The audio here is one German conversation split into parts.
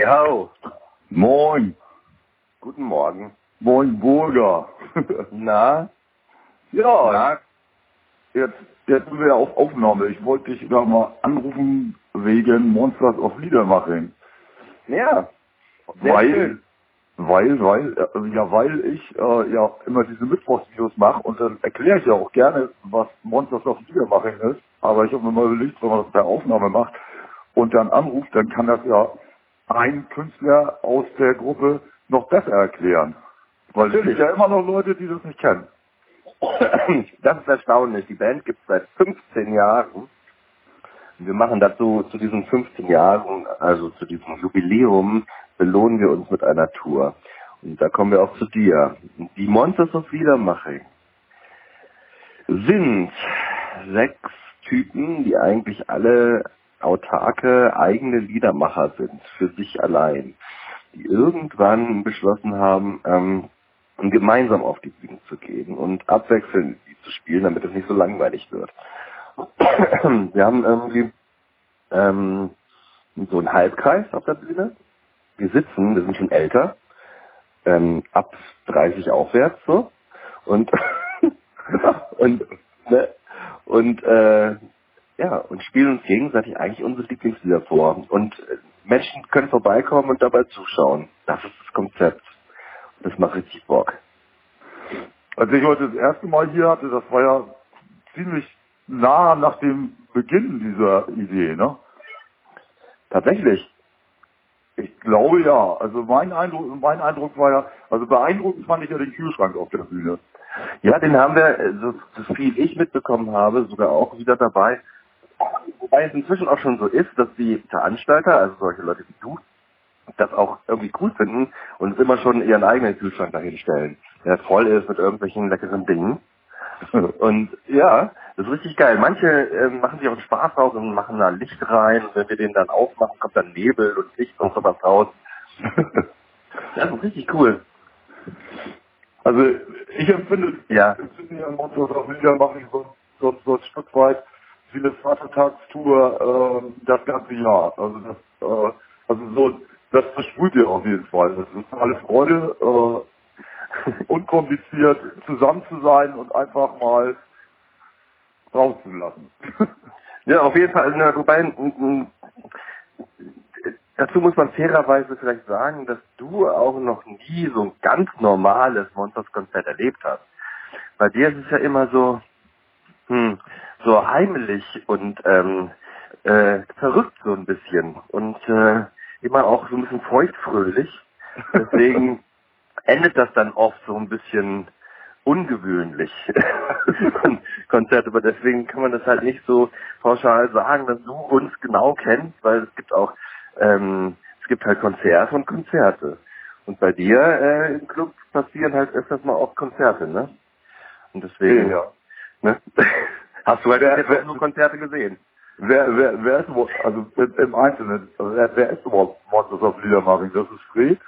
Ja, Moin. guten Morgen. Moin Burger. Na? ja, Na? jetzt, jetzt sind wir ja auf Aufnahme. Ich wollte dich da mal anrufen wegen Monsters of Liedermaching. Ja. Weil, schön. weil, weil, äh, ja, weil ich äh, ja immer diese Mittwochsvideos mache und dann erkläre ich ja auch gerne, was Monsters of Liedermaching ist. Aber ich habe mir mal überlegt, wenn man das per Aufnahme macht und dann anruft, dann kann das ja ein Künstler aus der Gruppe noch besser erklären. Weil es gibt Natürlich. ja immer noch Leute, die das nicht kennen. Das ist erstaunlich. Die Band gibt es seit 15 Jahren. Wir machen dazu zu diesen 15 Jahren, also zu diesem Jubiläum, belohnen wir uns mit einer Tour. Und da kommen wir auch zu dir. Die Monsters of Liedermaching sind sechs Typen, die eigentlich alle autarke eigene Liedermacher sind, für sich allein, die irgendwann beschlossen haben, ähm, gemeinsam auf die Bühne zu gehen und abwechselnd zu spielen, damit es nicht so langweilig wird. Wir haben irgendwie ähm, so einen Halbkreis auf der Bühne. Wir sitzen, wir sind schon älter, ähm, ab 30 aufwärts so und und ne, und äh, ja und spielen uns gegenseitig eigentlich unsere Lieblingslieder vor und äh, Menschen können vorbeikommen und dabei zuschauen. Das ist das Konzept. Das macht richtig Bock. Als ich heute das erste Mal hier hatte, das war ja ziemlich nah nach dem Beginn dieser Idee, ne? Tatsächlich. Ich glaube ja. Also mein Eindruck, mein Eindruck war ja, also beeindruckend fand ich ja den Kühlschrank auf der Bühne. Ja, den haben wir, äh, so, so viel ich mitbekommen habe, sogar auch wieder dabei. Wobei es inzwischen auch schon so ist, dass die Veranstalter, also solche Leute wie du, das auch irgendwie cool finden und immer schon ihren eigenen Kühlschrank dahin stellen, der voll ist mit irgendwelchen leckeren Dingen. Und ja, das ist richtig geil. Manche ähm, machen sich auch einen Spaß raus und machen da Licht rein. Und wenn wir den dann aufmachen, kommt dann Nebel und Licht und sowas raus. Das ist richtig cool. Also ich empfinde, Ja. ich empfinde ja Monsters of Lieder mache ich so, so, so ein Stück weit wie eine Vatertagstour ähm, das ganze Jahr. Also das, äh, also so, das versprüht ihr auf jeden Fall. Das ist alle Freude, äh, unkompliziert zusammen zu sein und einfach mal rauszulassen. Ja, auf jeden Fall. Also, na, wobei, dazu muss man fairerweise vielleicht sagen, dass du auch noch nie so ein ganz normales Monsters-Konzert erlebt hast. Bei dir ist es ja immer so, hm, so heimlich und ähm, äh, verrückt so ein bisschen und äh, immer auch so ein bisschen feuchtfröhlich. Deswegen endet das dann oft so ein bisschen ungewöhnlich Kon- Konzert, aber deswegen kann man das halt nicht so pauschal sagen, dass du uns genau kennst, weil es gibt auch ähm, es gibt halt Konzerte und Konzerte. Und bei dir äh, im Club passieren halt öfters mal auch Konzerte, ne? Und deswegen, ja. Ne? Hast du halt Wer- jetzt nur Konzerte gesehen? Wer, wer, wer ist also im, im Einzelnen, also wer, wer ist überhaupt Monsters of Liedermaching? Das ist Fred?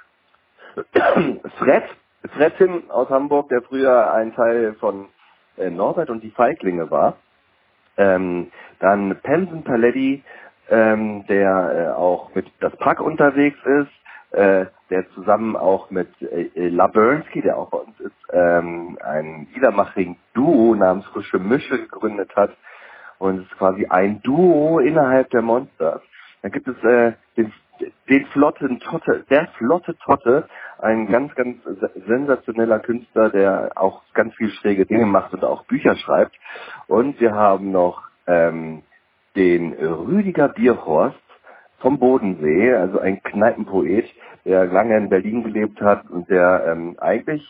Fred, Fred Tim aus Hamburg, der früher ein Teil von äh, Norbert und die Feiglinge war. Ähm, dann Penson Paletti, ähm, der äh, auch mit das Pack unterwegs ist, äh, der zusammen auch mit äh, äh, Labernski, der auch ist, ähm, ein Liedermaching-Duo namens Frische Mische gegründet hat. Und es ist quasi ein Duo innerhalb der Monsters. Dann gibt es äh, den, den flotten Totte, der flotte Totte, ein ganz, ganz se- sensationeller Künstler, der auch ganz viel schräge Dinge macht und auch Bücher schreibt. Und wir haben noch ähm, den Rüdiger Bierhorst vom Bodensee, also ein Kneipenpoet, der lange in Berlin gelebt hat und der ähm, eigentlich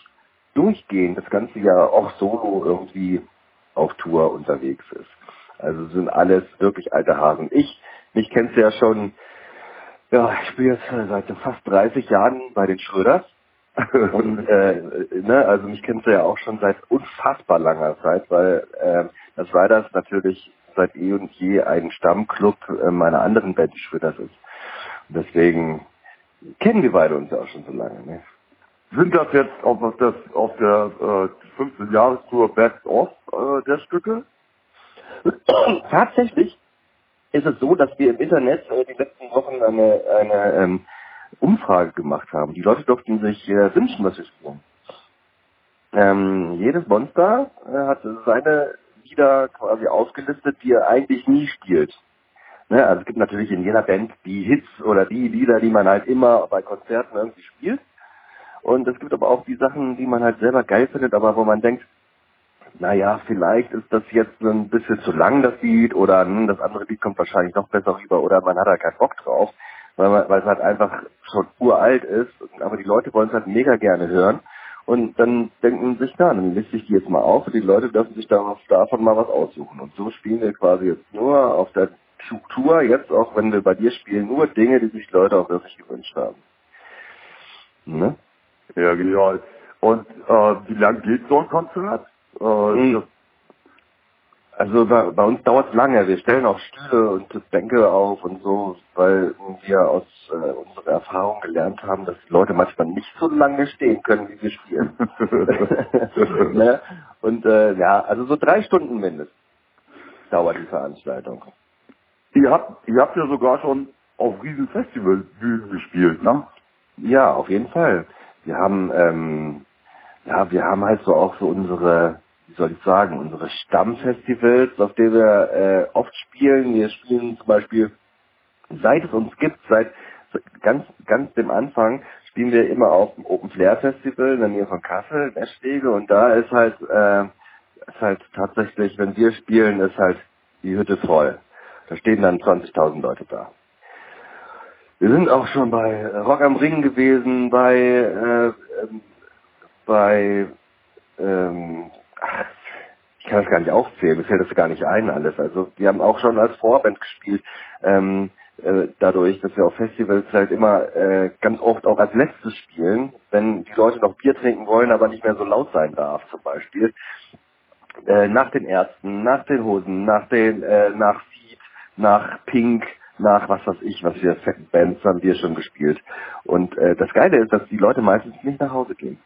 durchgehend das ganze Jahr auch solo irgendwie auf Tour unterwegs ist. Also sind alles wirklich alte Hasen. Ich, mich kennst du ja schon, ja, ich spiele jetzt seit fast 30 Jahren bei den Schröders. Und äh, ne, also mich kennst du ja auch schon seit unfassbar langer Zeit, weil äh, das Riders natürlich seit eh und je ein Stammclub äh, meiner anderen Band, die Schröders ist. Und deswegen kennen wir beide uns ja auch schon so lange. Ne? Sind das jetzt auf, das, auf der äh, 15-Jahres-Tour Best of äh, der Stücke? Tatsächlich ist es so, dass wir im Internet äh, die letzten Wochen eine, eine ähm, Umfrage gemacht haben. Die Leute durften sich äh, wünschen, was wir spielen. Ähm, jedes Monster äh, hat seine Lieder quasi aufgelistet, die er eigentlich nie spielt. Ne? Also es gibt natürlich in jeder Band die Hits oder die Lieder, die man halt immer bei Konzerten irgendwie spielt. Und es gibt aber auch die Sachen, die man halt selber geil findet, aber wo man denkt, naja, vielleicht ist das jetzt ein bisschen zu lang, das Lied, oder hm, das andere Lied kommt wahrscheinlich noch besser rüber, oder man hat da keinen Bock drauf, weil, man, weil es halt einfach schon uralt ist, aber die Leute wollen es halt mega gerne hören. Und dann denken sich, na, dann liste ich die jetzt mal auf und die Leute dürfen sich darauf, davon mal was aussuchen. Und so spielen wir quasi jetzt nur auf der Tour, jetzt auch wenn wir bei dir spielen, nur Dinge, die sich Leute auch wirklich gewünscht haben. Ne? Ja, genial. Und äh, wie lang geht so ein Konzert? Äh, hm. Also bei, bei uns dauert es lange. Wir stellen auch Stühle und Bänke auf und so, weil wir aus äh, unserer Erfahrung gelernt haben, dass die Leute manchmal nicht so lange stehen können, wie wir spielen. ne? Und äh, ja, also so drei Stunden mindestens dauert die Veranstaltung. Ihr habt, ihr habt ja sogar schon auf riesen Festivalbühnen gespielt, ne? Ja, auf jeden Fall. Wir haben, ähm, ja, wir haben halt so auch so unsere wie soll ich sagen, unsere Stammfestivals, auf denen wir äh, oft spielen. Wir spielen zum Beispiel, seit es uns gibt, seit ganz, ganz dem Anfang, spielen wir immer auf dem Open Flair Festival in der Nähe von Kassel, Neschwege, und da ist halt, äh, ist halt tatsächlich, wenn wir spielen, ist halt die Hütte voll. Da stehen dann 20.000 Leute da. Wir sind auch schon bei Rock am Ring gewesen, bei, äh, ähm, bei ähm, ich kann das gar nicht aufzählen, mir fällt das gar nicht ein alles. Also wir haben auch schon als Vorband gespielt, ähm, äh, dadurch, dass wir auf Festivals halt immer äh, ganz oft auch als letztes spielen, wenn die Leute noch Bier trinken wollen, aber nicht mehr so laut sein darf zum Beispiel. Äh, nach den Ärzten, nach den Hosen, nach den, äh, nach Seed, nach Pink, nach was weiß ich, was wir Bands haben wir schon gespielt. Und äh, das Geile ist, dass die Leute meistens nicht nach Hause gehen.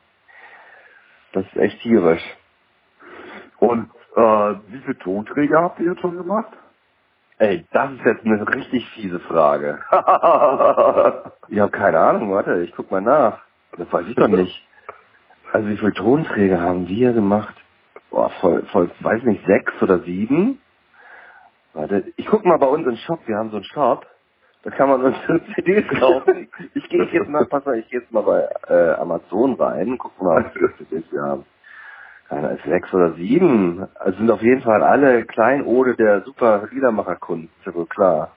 Das ist echt tierisch. Und äh, wie viele Tonträger habt ihr jetzt schon gemacht? Ey, das ist jetzt eine richtig fiese Frage. ich habe keine Ahnung, warte, ich guck mal nach. Das weiß ich doch nicht. Also wie viele Tonträger haben wir gemacht? Boah, voll, voll, weiß nicht, sechs oder sieben? Warte, ich guck mal bei uns im Shop, wir haben so einen Shop. Da kann man uns CDs kaufen. Ich gehe jetzt mal, pass mal, ich gehe jetzt mal bei äh, Amazon rein, guck mal, was für CDs wir haben keine sechs oder sieben. Also sind auf jeden Fall alle Kleinode der super Liedermacherkunst, ist ja wohl klar.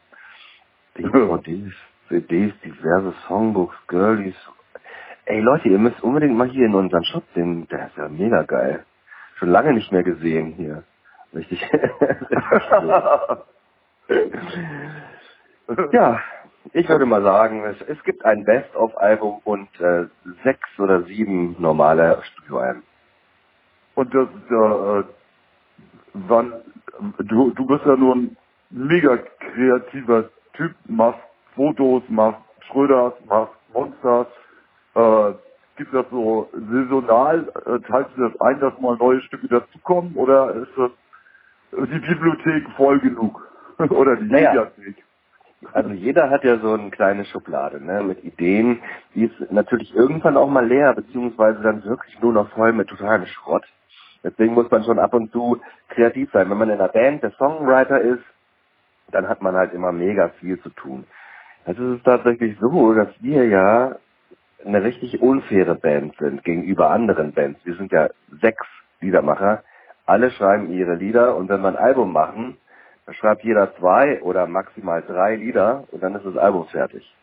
DVDs, CDs, diverse Songbooks, Girlies. Ey Leute, ihr müsst unbedingt mal hier in unseren Shop sehen, der ist ja mega geil. Schon lange nicht mehr gesehen hier. Richtig. ja, ich würde mal sagen, es, es gibt ein Best-of-Album und äh, sechs oder sieben normale Studioalben. Und das, äh, wann, du, du bist ja nur ein mega kreativer Typ, machst Fotos, machst Schröders, machst Monsters, äh, gibt das so saisonal, äh, teilst du das ein, dass mal neue Stücke dazukommen oder ist das die Bibliothek voll genug? oder die naja. Mediathek? Also jeder hat ja so eine kleine Schublade, ne, mit Ideen, die ist natürlich irgendwann auch mal leer, beziehungsweise dann wirklich nur noch voll mit totalem Schrott. Deswegen muss man schon ab und zu kreativ sein. Wenn man in einer Band der Songwriter ist, dann hat man halt immer mega viel zu tun. Es ist tatsächlich so, dass wir ja eine richtig unfaire Band sind gegenüber anderen Bands. Wir sind ja sechs Liedermacher. Alle schreiben ihre Lieder und wenn wir ein Album machen, dann schreibt jeder zwei oder maximal drei Lieder und dann ist das Album fertig.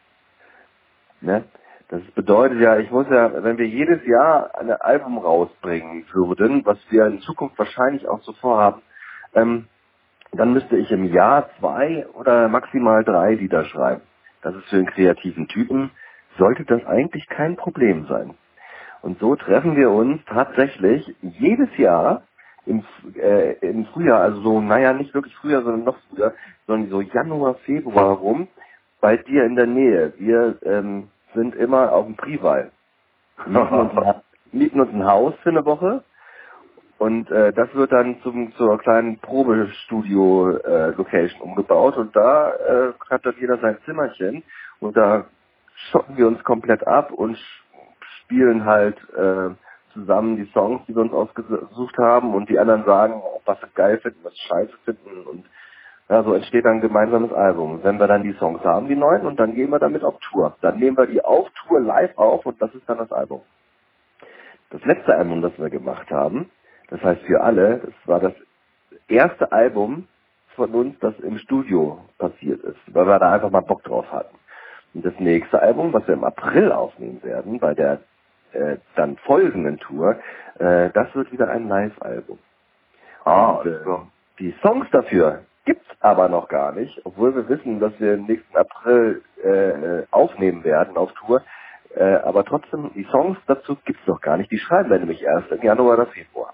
Ne? Das bedeutet ja, ich muss ja, wenn wir jedes Jahr ein Album rausbringen würden, was wir in Zukunft wahrscheinlich auch so vorhaben, ähm, dann müsste ich im Jahr zwei oder maximal drei Lieder schreiben. Das ist für einen kreativen Typen, sollte das eigentlich kein Problem sein. Und so treffen wir uns tatsächlich jedes Jahr im, äh, im Frühjahr, also so, naja, nicht wirklich Frühjahr, sondern noch früher, sondern so Januar, Februar rum, bei dir in der Nähe. Wir ähm, sind immer auf dem Prival. Mieten uns, mieten uns ein Haus für eine Woche und äh, das wird dann zum zur kleinen Probestudio-Location äh, umgebaut und da äh, hat dann jeder sein Zimmerchen und da schotten wir uns komplett ab und spielen halt äh, zusammen die Songs, die wir uns ausgesucht haben und die anderen sagen, was sie geil finden, was sie scheiße finden und ja, so entsteht dann ein gemeinsames Album. Wenn wir dann die Songs haben, die neuen, und dann gehen wir damit auf Tour. Dann nehmen wir die auf Tour live auf und das ist dann das Album. Das letzte Album, das wir gemacht haben, das heißt für alle, das war das erste Album von uns, das im Studio passiert ist, weil wir da einfach mal Bock drauf hatten. Und das nächste Album, was wir im April aufnehmen werden, bei der äh, dann folgenden Tour, äh, das wird wieder ein Live-Album. Ah, Und, äh, die Songs dafür gibt's aber noch gar nicht, obwohl wir wissen, dass wir im nächsten April äh, aufnehmen werden auf Tour. Äh, aber trotzdem, die Songs dazu gibt's noch gar nicht. Die schreiben wir nämlich erst im Januar oder Februar.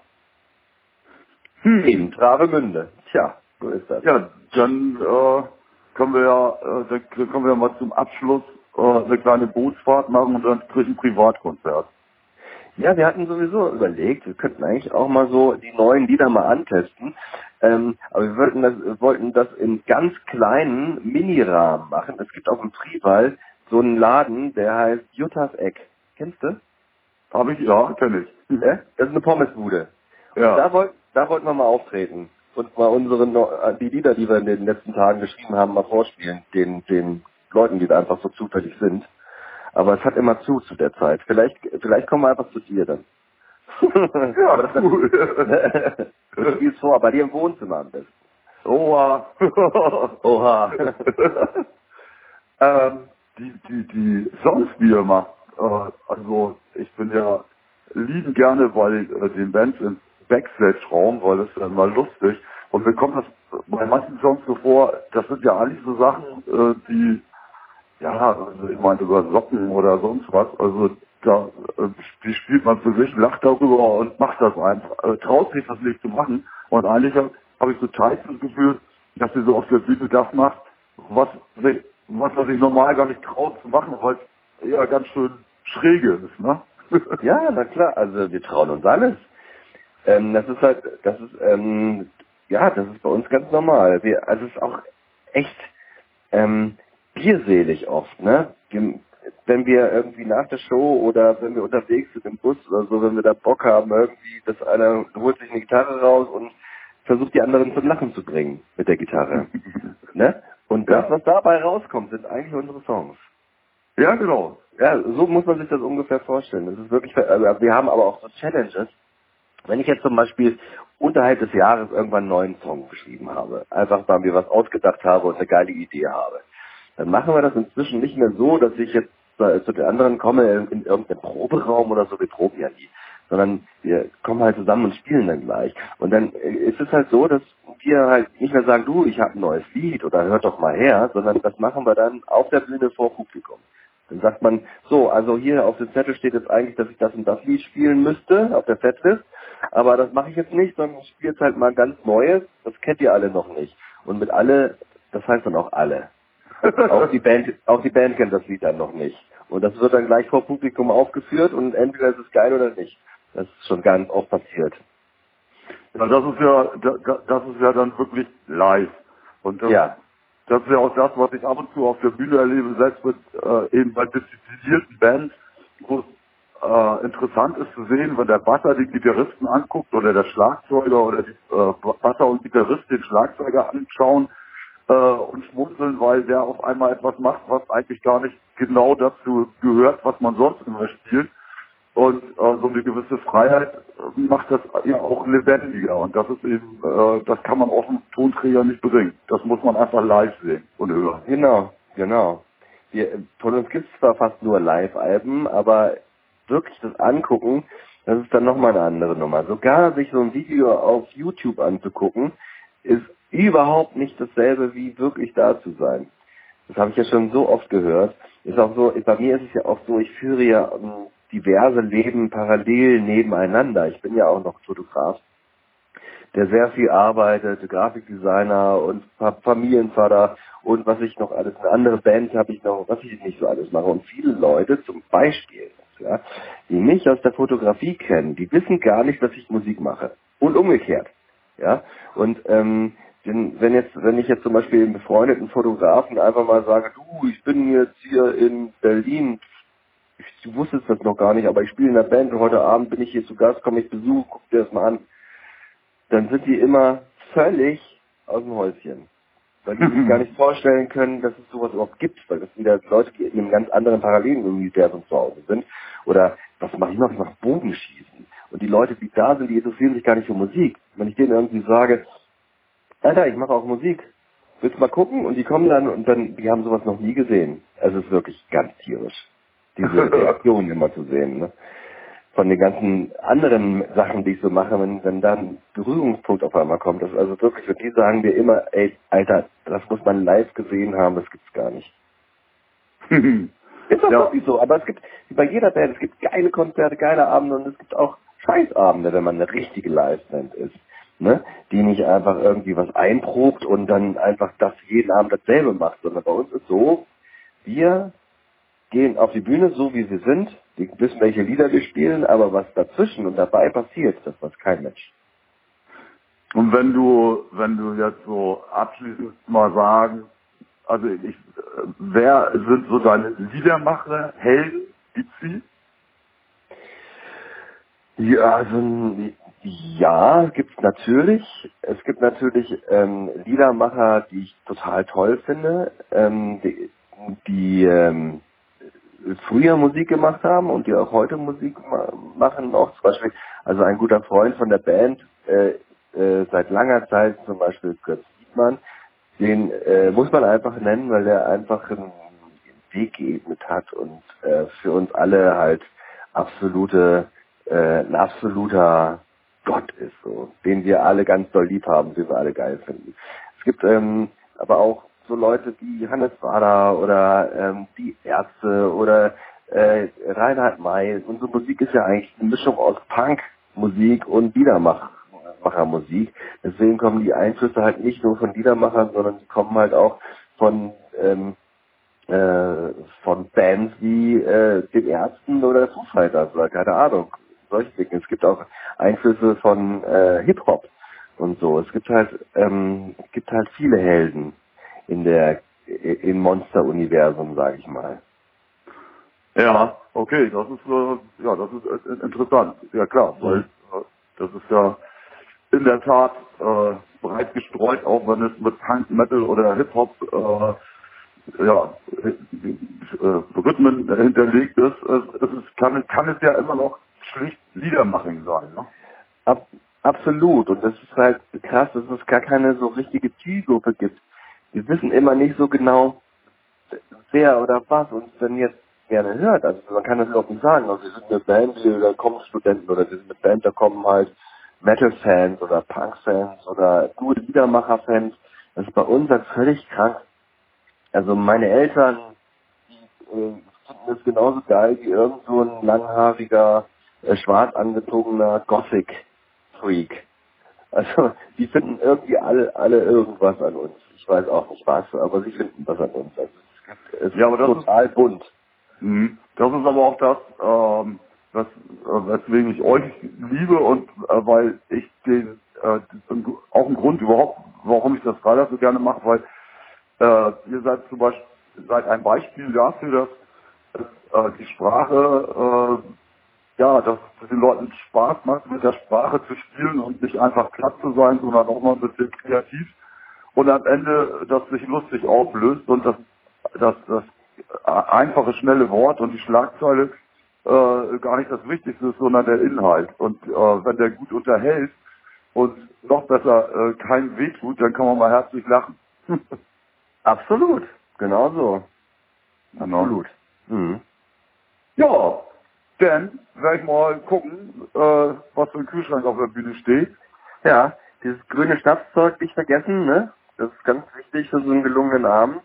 Hm. In Travemünde. Tja, so ist das. Ja, dann äh, können wir ja, äh, dann können wir ja mal zum Abschluss äh, eine kleine Bootsfahrt machen und dann ich ein Privatkonzert. Ja, wir hatten sowieso überlegt, wir könnten eigentlich auch mal so die neuen Lieder mal antesten. Ähm, aber wir wollten das, wollten das in ganz kleinen Minirahmen machen. Es gibt auch im Prival so einen Laden, der heißt Juttas Eck. Kennst du? Habe ich, ja, kenn ich. Ja? Das ist eine Pommesbude. Und Ja. da, wollt, da wollten wir mal auftreten und mal unsere äh, die Lieder, die wir in den letzten Tagen geschrieben haben, mal vorspielen, den, den Leuten, die da einfach so zufällig sind. Aber es hat immer zu zu der Zeit. Vielleicht, vielleicht kommen wir einfach zu dir dann. Ja, das ist cool. du spielst vor, bei dir im Wohnzimmer am besten. Oha. Oha. ähm, die, die, die Songs, die ihr macht, äh, also ich bin ja lieben gerne bei äh, den Bands im Backstage-Raum, weil das ist dann mal lustig. Und mir kommt das bei manchen Songs so vor, das sind ja eigentlich so Sachen, äh, die, ja, also ich meine über Socken oder sonst was, also da, äh, spielt man für sich, lacht darüber und macht das einfach, äh, traut sich das nicht zu machen. Und eigentlich habe hab ich so teils das Gefühl, dass sie so auf der Bühne das macht, was, was man sich normal gar nicht traut zu machen, weil es eher ganz schön schräge ist, ne? Ja, na klar, also wir trauen uns alles. Ähm, das ist halt, das ist, ähm, ja, das ist bei uns ganz normal. Wir, also es ist auch echt ähm, bierselig oft, ne? Wenn wir irgendwie nach der Show oder wenn wir unterwegs sind im Bus oder so, wenn wir da Bock haben, irgendwie, dass einer holt sich eine Gitarre raus und versucht die anderen zum Lachen zu bringen mit der Gitarre. ne? Und das, Ja. was dabei rauskommt, sind eigentlich unsere Songs. ja, genau. Ja, so muss man sich das ungefähr vorstellen. Das ist wirklich, also wir haben aber auch so Challenges. Wenn ich jetzt zum Beispiel unterhalb des Jahres irgendwann einen neuen Song geschrieben habe, einfach weil mir was ausgedacht habe und eine geile Idee habe, dann machen wir das inzwischen nicht mehr so, dass ich jetzt zu den anderen komme in, in irgendeinen Proberaum oder so, wir proben ja nie, sondern wir kommen halt zusammen und spielen dann gleich. Und dann äh, ist es halt so, dass wir halt nicht mehr sagen, du, ich habe ein neues Lied oder hört doch mal her, sondern das machen wir dann auf der Bühne vor Publikum. Dann sagt man, so, also hier auf dem Zettel steht jetzt eigentlich, dass ich das und das Lied spielen müsste, auf der Setlist, aber das mache ich jetzt nicht, sondern ich spiele jetzt halt mal ganz Neues, das kennt ihr alle noch nicht. Und mit alle, das heißt dann auch alle. Auch die Band, auch die Band kennt das Lied dann noch nicht. Und das wird dann gleich vor Publikum aufgeführt und entweder ist es geil oder nicht. Das ist schon ganz oft passiert. Ja, das ist ja, da- da- das ist ja dann wirklich live. Und das, Ja. das ist ja auch das, was ich ab und zu auf der Bühne erlebe, selbst mit äh, eben bei disziplinierten Bands, wo es äh, interessant ist zu sehen, wenn der Basser den Gitarristen anguckt oder der Schlagzeuger oder die äh, Basser und Gitarrist den Schlagzeuger anschauen äh, und schmunzeln, weil der auf einmal etwas macht, was eigentlich gar nicht genau dazu gehört, was man sonst immer spielt. Und äh, so eine gewisse Freiheit äh, macht das ja auch lebendiger. Und das ist eben, äh, das kann man auf dem Tonträger nicht bringen. Das muss man einfach live sehen und hören. Genau, genau. Wir, von uns gibt es zwar fast nur Live-Alben, aber wirklich das Angucken, das ist dann nochmal eine andere Nummer. Sogar sich so ein Video auf YouTube anzugucken, ist überhaupt nicht dasselbe wie wirklich da zu sein. Das habe ich ja schon so oft gehört. Ist auch so, bei mir ist es ja auch so, ich führe ja ähm, diverse Leben parallel nebeneinander. Ich bin ja auch noch Fotograf, der sehr viel arbeitet, Grafikdesigner und Fa- Familienvater und was ich noch alles, eine andere Band habe ich noch, was ich nicht so alles mache. Und viele Leute, zum Beispiel, ja, die mich aus der Fotografie kennen, die wissen gar nicht, dass ich Musik mache. Und umgekehrt. Ja. Und ähm, denn wenn jetzt, wenn ich jetzt zum Beispiel einem befreundeten Fotografen einfach mal sage, du, ich bin jetzt hier in Berlin, du wusstest das noch gar nicht, aber ich spiele in der Band und heute Abend bin ich hier zu Gast, komme ich besuchen, guck dir das mal an. Dann sind die immer völlig aus dem Häuschen. Weil die sich gar nicht vorstellen können, dass es sowas überhaupt gibt, weil das wieder Leute, die in einem ganz anderen Parallelen-Universum zu Hause sind. Oder was mache ich noch? Ich mache Bogenschießen. Und die Leute, die da sind, die interessieren sich gar nicht für Musik. Wenn ich denen irgendwie sage, Alter, ich mache auch Musik, willst du mal gucken? Und die kommen dann und dann, die haben sowas noch nie gesehen. Also es ist wirklich ganz tierisch, diese Reaktion immer zu sehen. Ne? Von den ganzen anderen Sachen, die ich so mache, wenn, wenn dann ein Berührungspunkt auf einmal kommt. Das ist also wirklich, für die sagen wir immer, ey, Alter, das muss man live gesehen haben, das gibt's gar nicht. Ist doch Ja. wirklich so, aber es gibt, wie bei jeder Band, es gibt geile Konzerte, geile Abende und es gibt auch Scheißabende, wenn man eine richtige Liveband ist. Ne? Die nicht einfach irgendwie was einprobt und dann einfach das jeden Abend dasselbe macht, sondern bei uns ist so, wir gehen auf die Bühne so wie wir sind, wir wissen, welche Lieder wir spielen, aber was dazwischen und dabei passiert, das weiß kein Mensch. Und wenn du, wenn du jetzt so abschließend mal sagen, also ich, wer sind so deine Liedermacher, Helden, Itzi? Ja, also ein- ja, gibt's natürlich. Es gibt natürlich ähm, Liedermacher, die ich total toll finde, ähm, die, die ähm, früher Musik gemacht haben und die auch heute Musik ma machen. Auch zum Beispiel, also ein guter Freund von der Band äh, äh, seit langer Zeit, zum Beispiel Götz Dietmann, den äh, muss man einfach nennen, weil er einfach einen Weg geebnet hat und äh, für uns alle halt absolute, äh, ein absoluter Gott ist, so, den wir alle ganz doll lieb haben, den wir alle geil finden. Es gibt ähm, aber auch so Leute wie Hannes Wader oder ähm, die Ärzte oder äh, Reinhard May. Unsere Musik ist ja eigentlich eine Mischung aus Punk-Musik und Liedermachermusik. Deswegen kommen die Einflüsse halt nicht nur von Liedermachern, sondern die kommen halt auch von ähm, äh, von Bands wie äh, den Ärzten oder Foo Fighters oder keine Ahnung, solche Dinge. Es gibt auch Einflüsse von äh, Hip-Hop und so. Es gibt halt ähm, gibt halt viele Helden in der im Monster-Universum, sage ich mal. Ja, okay, das ist äh, ja, das ist äh, interessant. Ja klar, weil äh, das ist ja in der Tat äh, breit gestreut, auch wenn es mit Punk, Metal oder Hip Hop äh, ja, äh, Rhythmen hinterlegt ist. Es, es ist kann, kann es ja immer noch schlicht Liedermaching sein. Ne? Ab, absolut. Und das ist halt krass, dass es gar keine so richtige Zielgruppe gibt. Wir wissen immer nicht so genau, wer oder was uns denn jetzt gerne hört. Also man kann das überhaupt nicht sagen. Also wir sind eine Band, da kommen Studenten oder wir sind eine Band, da kommen halt Metal-Fans oder Punk-Fans oder gute Liedermacher-Fans. Das ist bei uns halt völlig krank. Also meine Eltern, die äh, finden es genauso geil wie irgend so ein langhaariger, schwarz angezogener Gothic-Freak. Also die finden irgendwie alle, alle irgendwas an uns. Ich weiß auch nicht was, aber sie finden was an uns. Also es, gibt, es Ja, aber das ist total bunt. Mhm. Das ist aber auch das, ähm, was, äh, weswegen ich euch liebe und äh, weil ich den äh, auch ein Grund überhaupt, warum ich das gerade so gerne mache, weil äh, ihr seid zum Beispiel seid ein Beispiel dafür, dass äh, die Sprache äh, ja, dass es den Leuten Spaß macht, mit der Sprache zu spielen und nicht einfach platt zu sein, sondern auch mal ein bisschen kreativ. Und am Ende, dass sich lustig auflöst und das, das, das einfache, schnelle Wort und die Schlagzeile äh, gar nicht das Wichtigste ist, sondern der Inhalt. Und äh, wenn der gut unterhält und noch besser äh, keinen Weg tut, dann kann man mal herzlich lachen. Absolut. Genau so. Genau. Absolut. Mhm. Ja, dann werde ich mal gucken, äh, was für ein Kühlschrank auf der Bühne steht. Ja, dieses grüne Schnapszeug nicht vergessen, ne? Das ist ganz wichtig für so einen gelungenen Abend.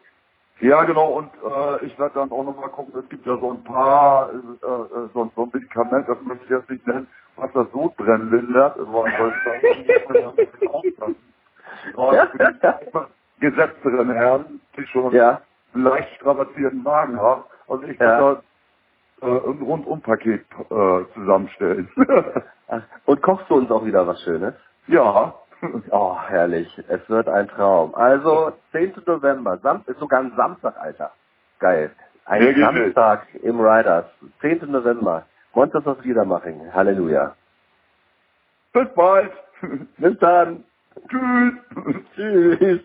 Ja, genau, und äh, ich werde dann auch nochmal gucken, es gibt ja so ein paar, äh, äh, so, so ein Medikament, das möchte ich jetzt nicht nennen, was das Sodbrennen lindert. Also, die gesetzteren Herren, die schon Ja. einen leicht strapazierten Magen haben. Also ich Ja. werde da äh, ein Rundumpaket äh, zusammenstellen. Ach, Und kochst du uns auch wieder was Schönes? ja, Oh, herrlich. Es wird ein Traum. Also, 10. November, Sam ist sogar ein Samstag, Alter. Geil. Ein Sehr. Samstag im Riders. 10. November. Monsters of Liedermaching. Halleluja. Bis bald. Bis dann. Tschüss. Tschüss.